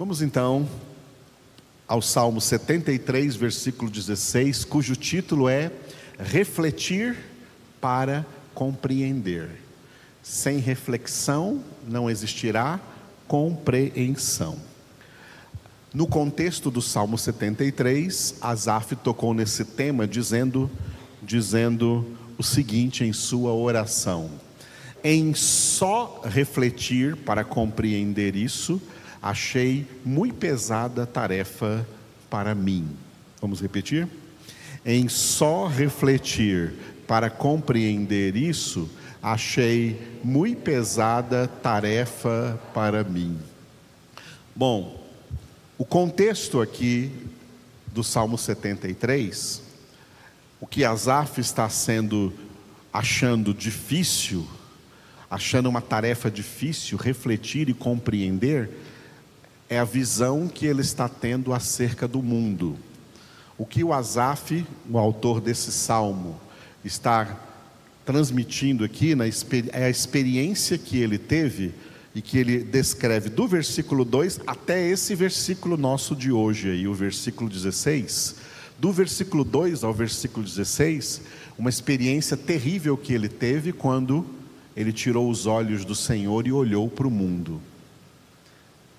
Vamos então ao Salmo 73, versículo 16, cujo título é Refletir para compreender. Sem reflexão não existirá compreensão. No contexto do Salmo 73, Asaf tocou nesse tema dizendo dizendo o seguinte em sua oração: Em só refletir para compreender isso, achei muito pesada tarefa para mim. Vamos repetir? Em só refletir para compreender isso, achei muito pesada tarefa para mim. Bom, o contexto aqui do Salmo 73, o que Asaf está sendo achando difícil, achando uma tarefa difícil, refletir e compreender, é a visão que ele está tendo acerca do mundo. O que o Asaf, o autor desse salmo, está transmitindo aqui na, é a experiência que ele teve e que ele descreve do versículo 2 até esse versículo nosso de hoje, aí, o versículo 16. Do versículo 2 ao versículo 16, uma experiência terrível que ele teve quando ele tirou os olhos do Senhor e olhou para o mundo.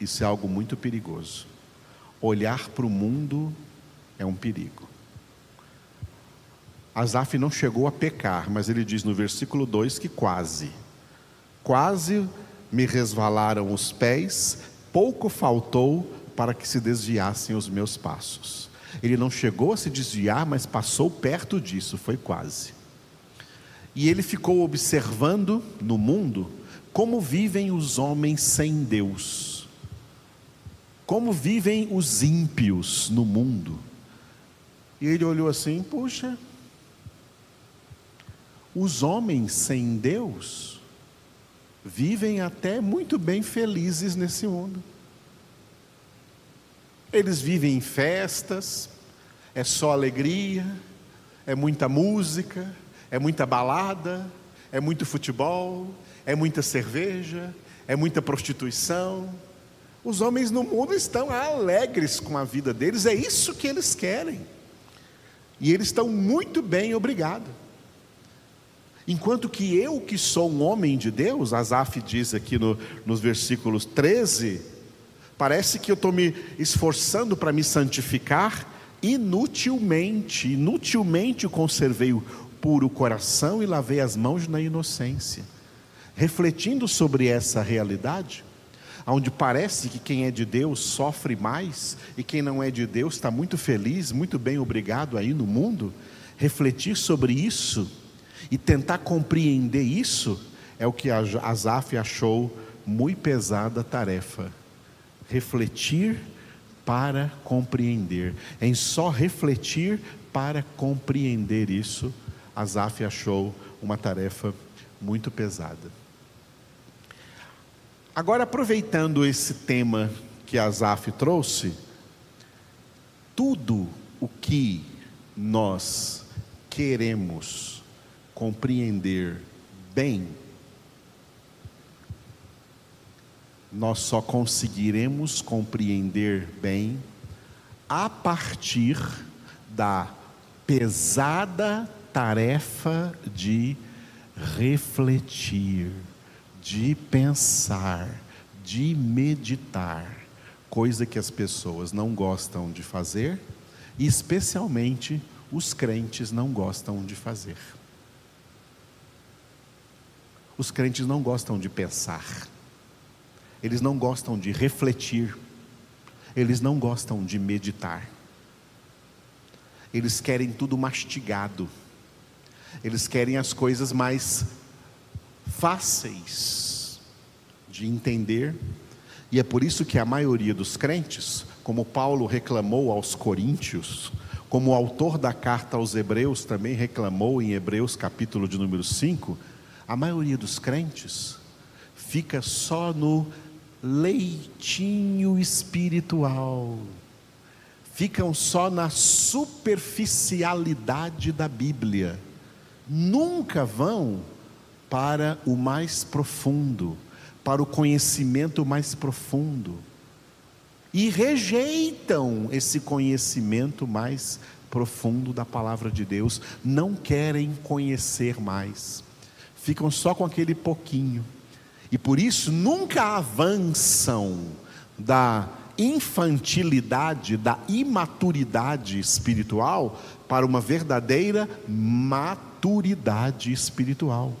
Isso é algo muito perigoso. Olhar para o mundo é um perigo. Asaf não chegou a pecar, mas ele diz no versículo 2 que quase. Quase me resvalaram os pés, pouco faltou para que se desviassem os meus passos. Ele não chegou a se desviar, mas passou perto disso, foi quase. E ele ficou observando no mundo como vivem os homens sem Deus como vivem os ímpios no mundo. E ele olhou assim: puxa, os homens sem Deus vivem até muito bem felizes nesse mundo. Eles vivem em festas, é só alegria, é muita música, é muita balada, é muito futebol, é muita cerveja, é muita prostituição os homens no mundo estão alegres com a vida deles, é isso que eles querem. E eles estão muito bem, obrigado. Enquanto que eu, que sou um homem de Deus, Asaf diz aqui no, nos versículos 13, parece que eu estou me esforçando para me santificar inutilmente, inutilmente conservei o puro coração e lavei as mãos na inocência. Refletindo sobre essa realidade, onde parece que quem é de Deus sofre mais e quem não é de Deus está muito feliz, muito bem obrigado aí no mundo, refletir sobre isso e tentar compreender isso é o que Asaf achou muito pesada tarefa. Refletir para compreender. Em só refletir para compreender isso, Asaf achou uma tarefa muito pesada. Agora, aproveitando esse tema que Asaf trouxe, tudo o que nós queremos compreender bem, nós só conseguiremos compreender bem a partir da pesada tarefa de refletir de pensar, de meditar, coisa que as pessoas não gostam de fazer, e especialmente os crentes não gostam de fazer. Os crentes não gostam de pensar, eles não gostam de refletir, eles não gostam de meditar, eles querem tudo mastigado, eles querem as coisas mais fáceis de entender, e é por isso que a maioria dos crentes, como Paulo reclamou aos coríntios, como o autor da carta aos Hebreus também reclamou em Hebreus capítulo de número 5, a maioria dos crentes fica só no leitinho espiritual, ficam só na superficialidade da Bíblia, nunca vão para o mais profundo, para o conhecimento mais profundo. e rejeitam esse conhecimento mais profundo da palavra de Deus, não querem conhecer mais, ficam só com aquele pouquinho, e por isso nunca avançam da infantilidade, da imaturidade espiritual para uma verdadeira maturidade espiritual.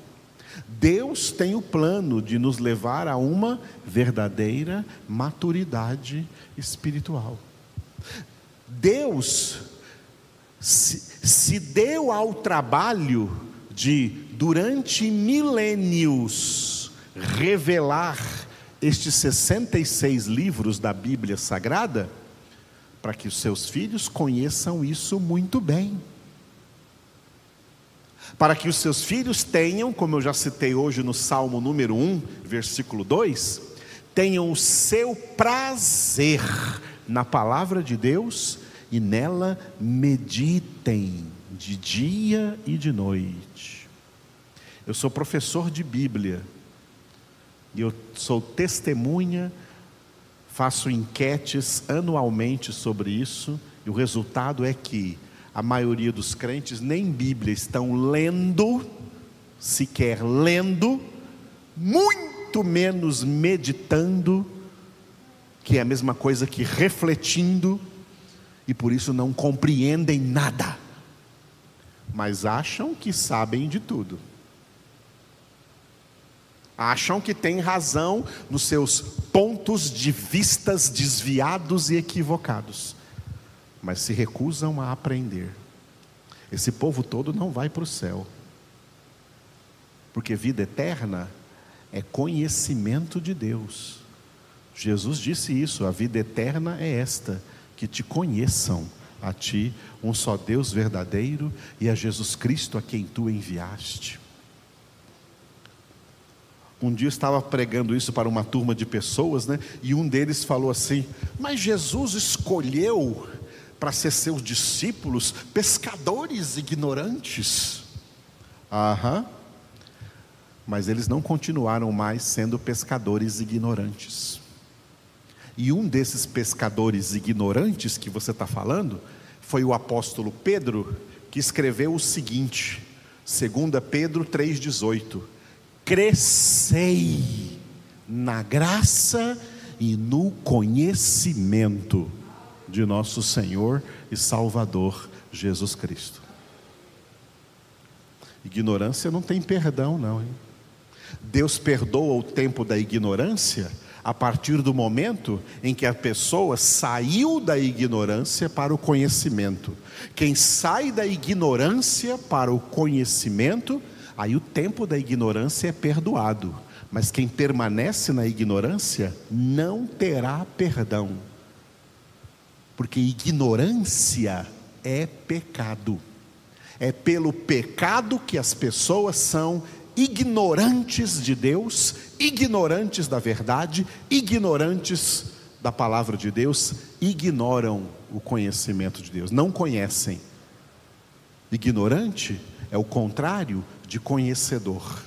Deus tem o plano de nos levar a uma verdadeira maturidade espiritual. Deus se, se deu ao trabalho de, durante milênios, revelar estes 66 livros da Bíblia Sagrada, para que os seus filhos conheçam isso muito bem para que os seus filhos tenham, como eu já citei hoje no Salmo número 1, versículo 2, tenham o seu prazer na palavra de Deus e nela meditem de dia e de noite. Eu sou professor de Bíblia e eu sou testemunha, faço enquetes anualmente sobre isso, e o resultado é que a maioria dos crentes nem Bíblia estão lendo, sequer lendo, muito menos meditando, que é a mesma coisa que refletindo, e por isso não compreendem nada, mas acham que sabem de tudo. Acham que têm razão nos seus pontos de vistas desviados e equivocados mas se recusam a aprender. Esse povo todo não vai para o céu, porque vida eterna é conhecimento de Deus. Jesus disse isso: a vida eterna é esta, que te conheçam a ti, um só Deus verdadeiro, e a Jesus Cristo a quem tu enviaste. Um dia eu estava pregando isso para uma turma de pessoas, né? E um deles falou assim: Mas Jesus escolheu para ser seus discípulos pescadores ignorantes. Aham. Mas eles não continuaram mais sendo pescadores ignorantes. E um desses pescadores ignorantes que você está falando foi o apóstolo Pedro, que escreveu o seguinte, 2 Pedro 3,18: Crescei na graça e no conhecimento de nosso Senhor e Salvador Jesus Cristo. Ignorância não tem perdão, não. Hein? Deus perdoa o tempo da ignorância a partir do momento em que a pessoa saiu da ignorância para o conhecimento. Quem sai da ignorância para o conhecimento, aí o tempo da ignorância é perdoado. Mas quem permanece na ignorância não terá perdão porque ignorância é pecado. É pelo pecado que as pessoas são ignorantes de Deus, ignorantes da verdade, ignorantes da palavra de Deus, ignoram o conhecimento de Deus, não conhecem. Ignorante é o contrário de conhecedor.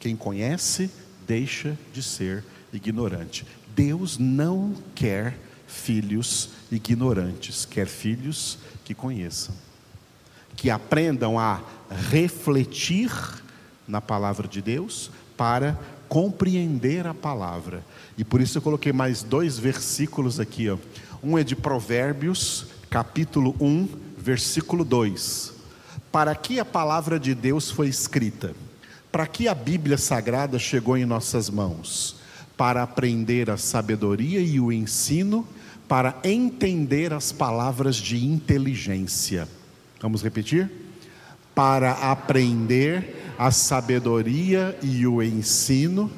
Quem conhece deixa de ser ignorante. Deus não quer filhos ignorantes, quer filhos que conheçam, que aprendam a refletir na palavra de Deus para compreender a palavra. E por isso eu coloquei mais dois versículos aqui, ó. Um é de Provérbios, capítulo 1, versículo 2. Para que a palavra de Deus foi escrita? Para que a Bíblia Sagrada chegou em nossas mãos? Para aprender a sabedoria e o ensino para entender as palavras de inteligência. Vamos repetir? Para aprender a sabedoria e o ensino,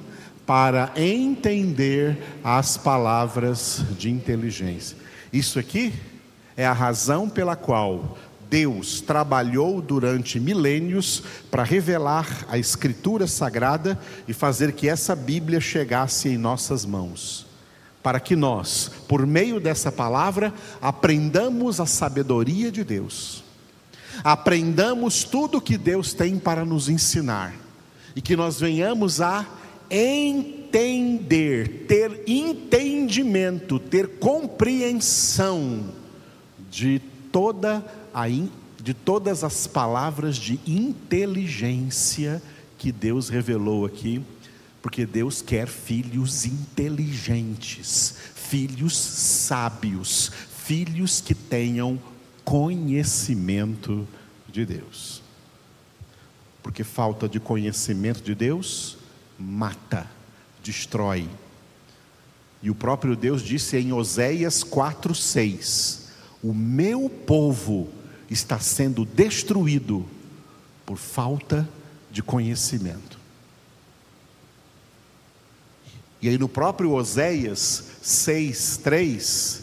para entender as palavras de inteligência. Isso aqui é a razão pela qual Deus trabalhou durante milênios para revelar a Escritura Sagrada e fazer que essa Bíblia chegasse em nossas mãos para que nós, por meio dessa palavra, aprendamos a sabedoria de Deus, aprendamos tudo que Deus tem para nos ensinar. E que nós venhamos a entender ter entendimento, ter compreensão de toda a de todas as palavras de inteligência que Deus revelou aqui, porque Deus quer filhos inteligentes, filhos sábios, filhos que tenham conhecimento de Deus. Porque falta de conhecimento de Deus mata, destrói. E o próprio Deus disse em Oséias 4:6: O meu povo está sendo destruído por falta de conhecimento. E aí no próprio Oséias 6:3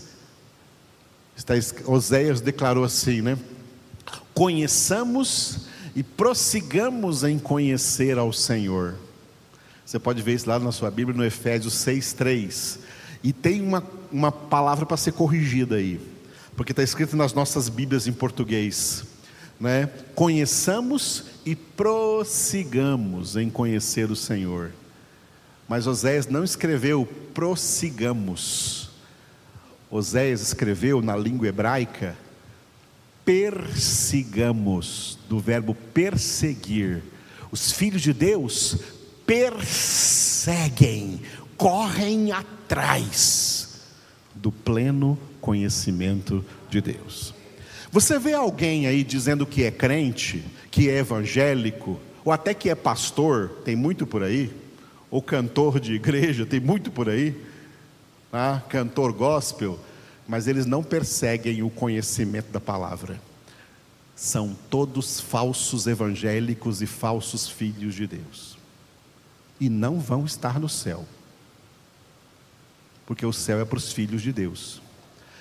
está Oséias declarou assim, né? Conheçamos e prossigamos em conhecer ao Senhor. Você pode ver isso lá na sua Bíblia no Efésios 6:3. E tem uma, uma palavra para ser corrigida aí porque está escrito nas nossas Bíblias em português, né? Conheçamos e prossigamos em conhecer o Senhor. Mas Oséias não escreveu prossigamos. Oséias escreveu na língua hebraica persigamos, do verbo perseguir. Os filhos de Deus perseguem, correm atrás do pleno conhecimento de Deus. Você vê alguém aí dizendo que é crente, que é evangélico, ou até que é pastor, tem muito por aí, ou cantor de igreja, tem muito por aí, ah, cantor gospel, mas eles não perseguem o conhecimento da palavra. São todos falsos evangélicos e falsos filhos de Deus. E não vão estar no céu. Porque o céu é para os filhos de Deus.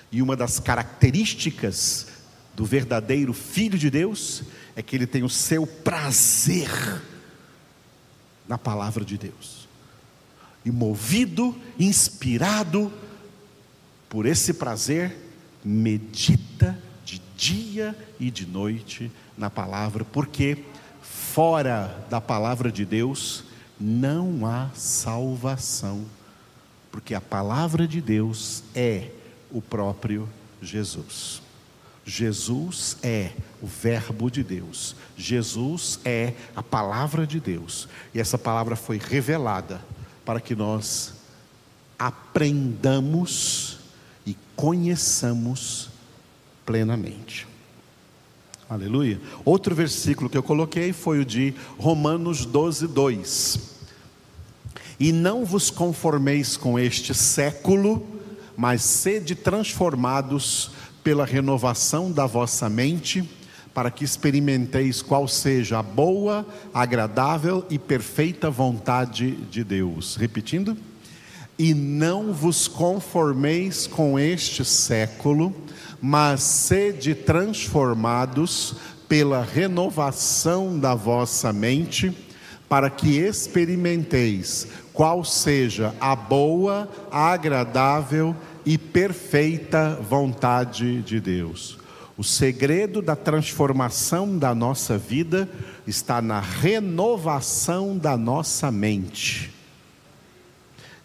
E uma das características do verdadeiro filho de Deus é que ele tem o seu prazer na palavra de Deus. E movido, inspirado por esse prazer, medita de dia e de noite na palavra, porque fora da palavra de Deus não há salvação, porque a palavra de Deus é o próprio Jesus. Jesus é o Verbo de Deus, Jesus é a palavra de Deus, e essa palavra foi revelada para que nós aprendamos e conheçamos plenamente. Aleluia. Outro versículo que eu coloquei foi o de Romanos 12, 2. E não vos conformeis com este século, mas sede transformados pela renovação da vossa mente, para que experimenteis qual seja a boa, agradável e perfeita vontade de Deus. Repetindo. E não vos conformeis com este século, mas sede transformados pela renovação da vossa mente, para que experimenteis qual seja a boa, agradável e perfeita vontade de Deus. O segredo da transformação da nossa vida está na renovação da nossa mente.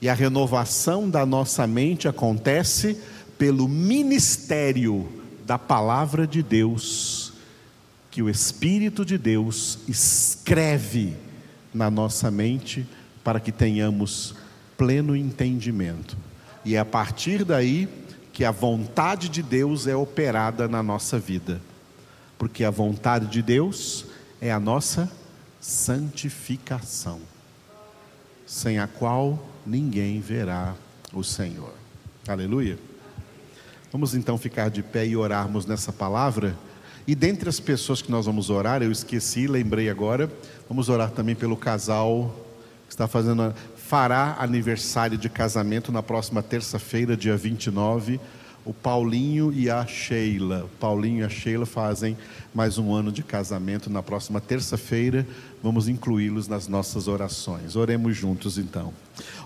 E a renovação da nossa mente acontece pelo ministério da palavra de Deus, que o Espírito de Deus escreve na nossa mente para que tenhamos pleno entendimento. E é a partir daí que a vontade de Deus é operada na nossa vida. Porque a vontade de Deus é a nossa santificação, sem a qual ninguém verá o Senhor. Aleluia. Vamos então ficar de pé e orarmos nessa palavra. E dentre as pessoas que nós vamos orar, eu esqueci, lembrei agora, vamos orar também pelo casal está fazendo, fará aniversário de casamento na próxima terça-feira, dia 29. O Paulinho e a Sheila. Paulinho e a Sheila fazem mais um ano de casamento na próxima terça-feira. Vamos incluí-los nas nossas orações. Oremos juntos então.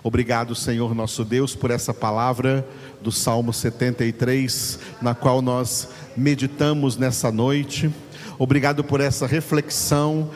Obrigado, Senhor nosso Deus, por essa palavra do Salmo 73, na qual nós meditamos nessa noite. Obrigado por essa reflexão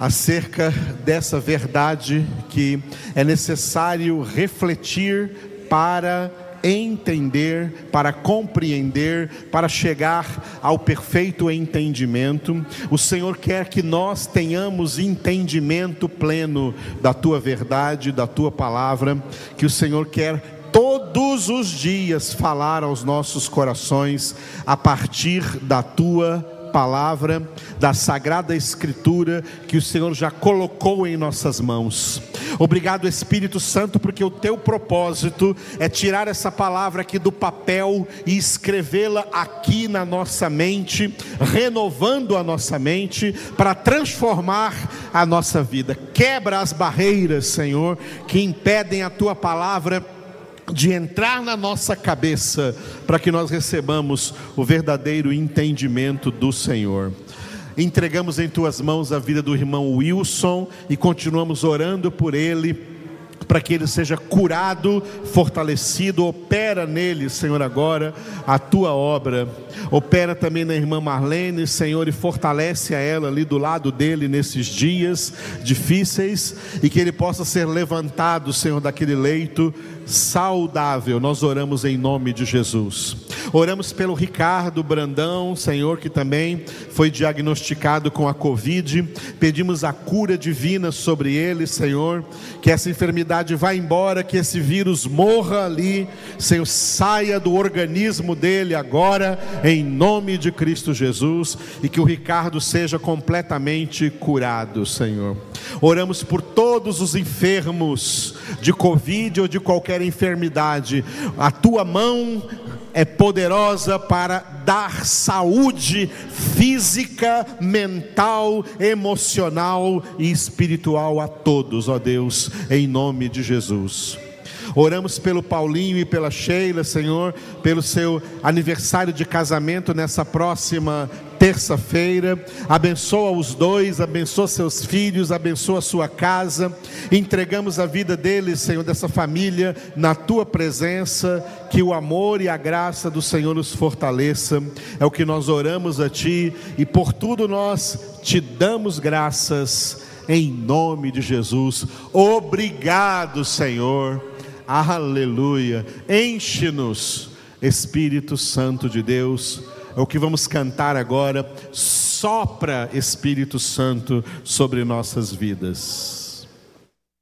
acerca dessa verdade que é necessário refletir para entender, para compreender, para chegar ao perfeito entendimento. O Senhor quer que nós tenhamos entendimento pleno da tua verdade, da tua palavra, que o Senhor quer todos os dias falar aos nossos corações a partir da tua palavra, da sagrada Escritura que o Senhor já colocou em nossas mãos. Obrigado, Espírito Santo, porque o teu propósito é tirar essa palavra aqui do papel e escrevê-la aqui na nossa mente, renovando a nossa mente para transformar a nossa vida. Quebra as barreiras, Senhor, que impedem a tua palavra de entrar na nossa cabeça, para que nós recebamos o verdadeiro entendimento do Senhor. Entregamos em tuas mãos a vida do irmão Wilson e continuamos orando por ele para que ele seja curado, fortalecido. Opera nele, Senhor, agora a tua obra. Opera também na irmã Marlene, Senhor, e fortalece a ela ali do lado dele nesses dias difíceis e que ele possa ser levantado, Senhor, daquele leito saudável. Nós oramos em nome de Jesus. Oramos pelo Ricardo Brandão, Senhor, que também foi diagnosticado com a Covid. Pedimos a cura divina sobre ele, Senhor, que essa enfermidade vá embora, que esse vírus morra ali, Senhor, saia do organismo dele agora, em nome de Cristo Jesus, e que o Ricardo seja completamente curado, Senhor. Oramos por todos os enfermos de Covid ou de qualquer enfermidade. A tua mão é poderosa para dar saúde física, mental, emocional e espiritual a todos, ó Deus, em nome de Jesus. Oramos pelo Paulinho e pela Sheila, Senhor, pelo seu aniversário de casamento nessa próxima terça-feira. Abençoa os dois, abençoa seus filhos, abençoa sua casa. Entregamos a vida deles, Senhor, dessa família, na tua presença. Que o amor e a graça do Senhor nos fortaleça. É o que nós oramos a ti e por tudo nós te damos graças em nome de Jesus. Obrigado, Senhor. Aleluia. Enche-nos, Espírito Santo de Deus. É o que vamos cantar agora. Sopra, Espírito Santo, sobre nossas vidas.